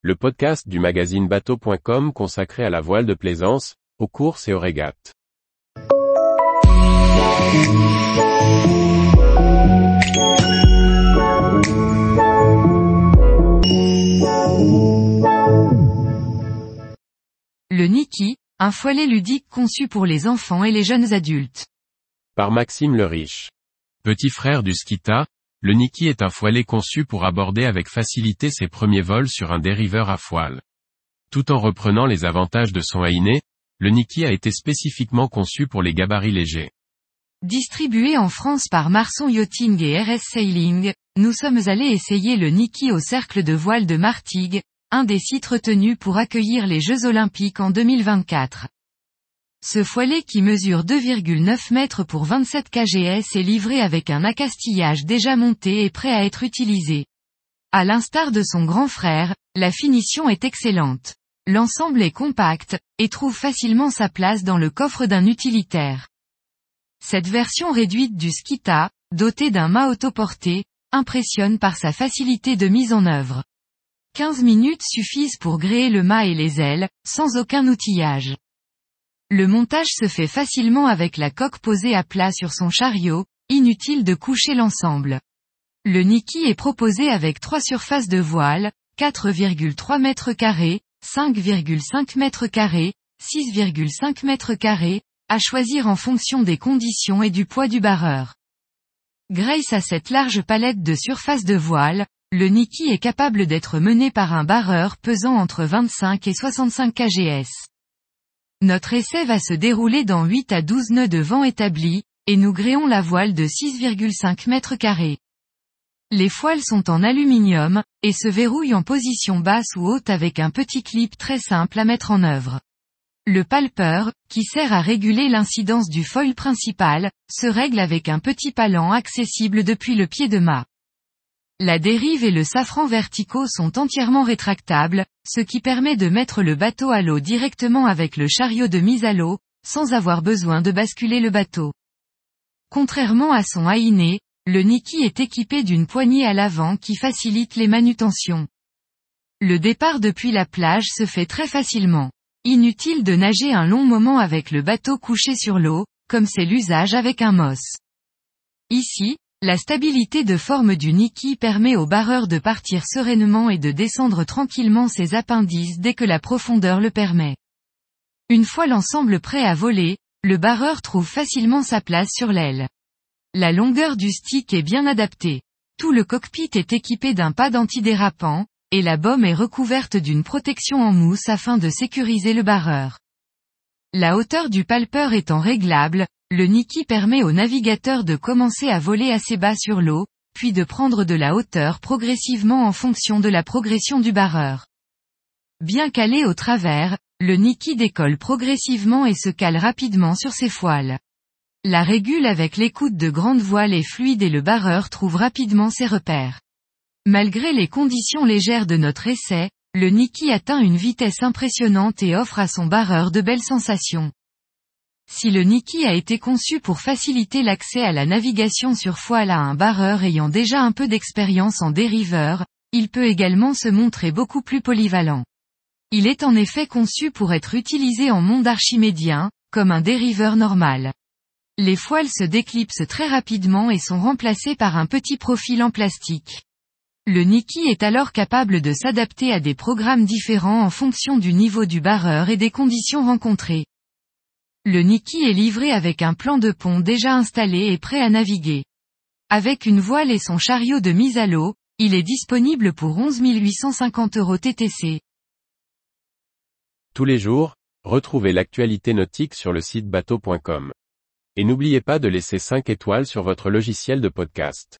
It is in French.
le podcast du magazine bateau.com consacré à la voile de plaisance, aux courses et aux régates. Le Niki, un foilet ludique conçu pour les enfants et les jeunes adultes. Par Maxime le Riche. Petit frère du Skita, le Niki est un foilet conçu pour aborder avec facilité ses premiers vols sur un dériveur à foile. Tout en reprenant les avantages de son haïné, le Niki a été spécifiquement conçu pour les gabarits légers. Distribué en France par Marson Yachting et RS Sailing, nous sommes allés essayer le Niki au cercle de voile de Martigues, un des sites retenus pour accueillir les Jeux Olympiques en 2024. Ce foilet qui mesure 2,9 mètres pour 27 kgs est livré avec un accastillage déjà monté et prêt à être utilisé. À l'instar de son grand frère, la finition est excellente. L'ensemble est compact, et trouve facilement sa place dans le coffre d'un utilitaire. Cette version réduite du Skita, dotée d'un mât autoporté, impressionne par sa facilité de mise en œuvre. 15 minutes suffisent pour gréer le mât et les ailes, sans aucun outillage. Le montage se fait facilement avec la coque posée à plat sur son chariot, inutile de coucher l'ensemble. Le Niki est proposé avec trois surfaces de voile, 4,3 mètres carrés, 5,5 mètres carrés, 6,5 mètres carrés, à choisir en fonction des conditions et du poids du barreur. Grâce à cette large palette de surfaces de voile, le Niki est capable d'être mené par un barreur pesant entre 25 et 65 kgs. Notre essai va se dérouler dans 8 à 12 nœuds de vent établis, et nous gréons la voile de 6,5 mètres carrés. Les foiles sont en aluminium, et se verrouillent en position basse ou haute avec un petit clip très simple à mettre en œuvre. Le palper, qui sert à réguler l'incidence du foil principal, se règle avec un petit palan accessible depuis le pied de mât. La dérive et le safran verticaux sont entièrement rétractables, ce qui permet de mettre le bateau à l'eau directement avec le chariot de mise à l'eau, sans avoir besoin de basculer le bateau. Contrairement à son haïné, le Niki est équipé d'une poignée à l'avant qui facilite les manutentions. Le départ depuis la plage se fait très facilement. Inutile de nager un long moment avec le bateau couché sur l'eau, comme c'est l'usage avec un MOS. Ici, la stabilité de forme du Niki permet au barreur de partir sereinement et de descendre tranquillement ses appendices dès que la profondeur le permet. Une fois l'ensemble prêt à voler, le barreur trouve facilement sa place sur l'aile. La longueur du stick est bien adaptée. Tout le cockpit est équipé d'un pad antidérapant, et la baume est recouverte d'une protection en mousse afin de sécuriser le barreur. La hauteur du palper étant réglable, le Niki permet au navigateur de commencer à voler assez bas sur l'eau, puis de prendre de la hauteur progressivement en fonction de la progression du barreur. Bien calé au travers, le Niki décolle progressivement et se cale rapidement sur ses foiles. La régule avec l'écoute de grande voile est fluide et le barreur trouve rapidement ses repères. Malgré les conditions légères de notre essai, le Niki atteint une vitesse impressionnante et offre à son barreur de belles sensations. Si le Niki a été conçu pour faciliter l'accès à la navigation sur foile à un barreur ayant déjà un peu d'expérience en dériveur, il peut également se montrer beaucoup plus polyvalent. Il est en effet conçu pour être utilisé en monde archimédien, comme un dériveur normal. Les foiles se déclipsent très rapidement et sont remplacées par un petit profil en plastique. Le Niki est alors capable de s'adapter à des programmes différents en fonction du niveau du barreur et des conditions rencontrées. Le Niki est livré avec un plan de pont déjà installé et prêt à naviguer. Avec une voile et son chariot de mise à l'eau, il est disponible pour 11 850 euros TTC. Tous les jours, retrouvez l'actualité nautique sur le site bateau.com. Et n'oubliez pas de laisser 5 étoiles sur votre logiciel de podcast.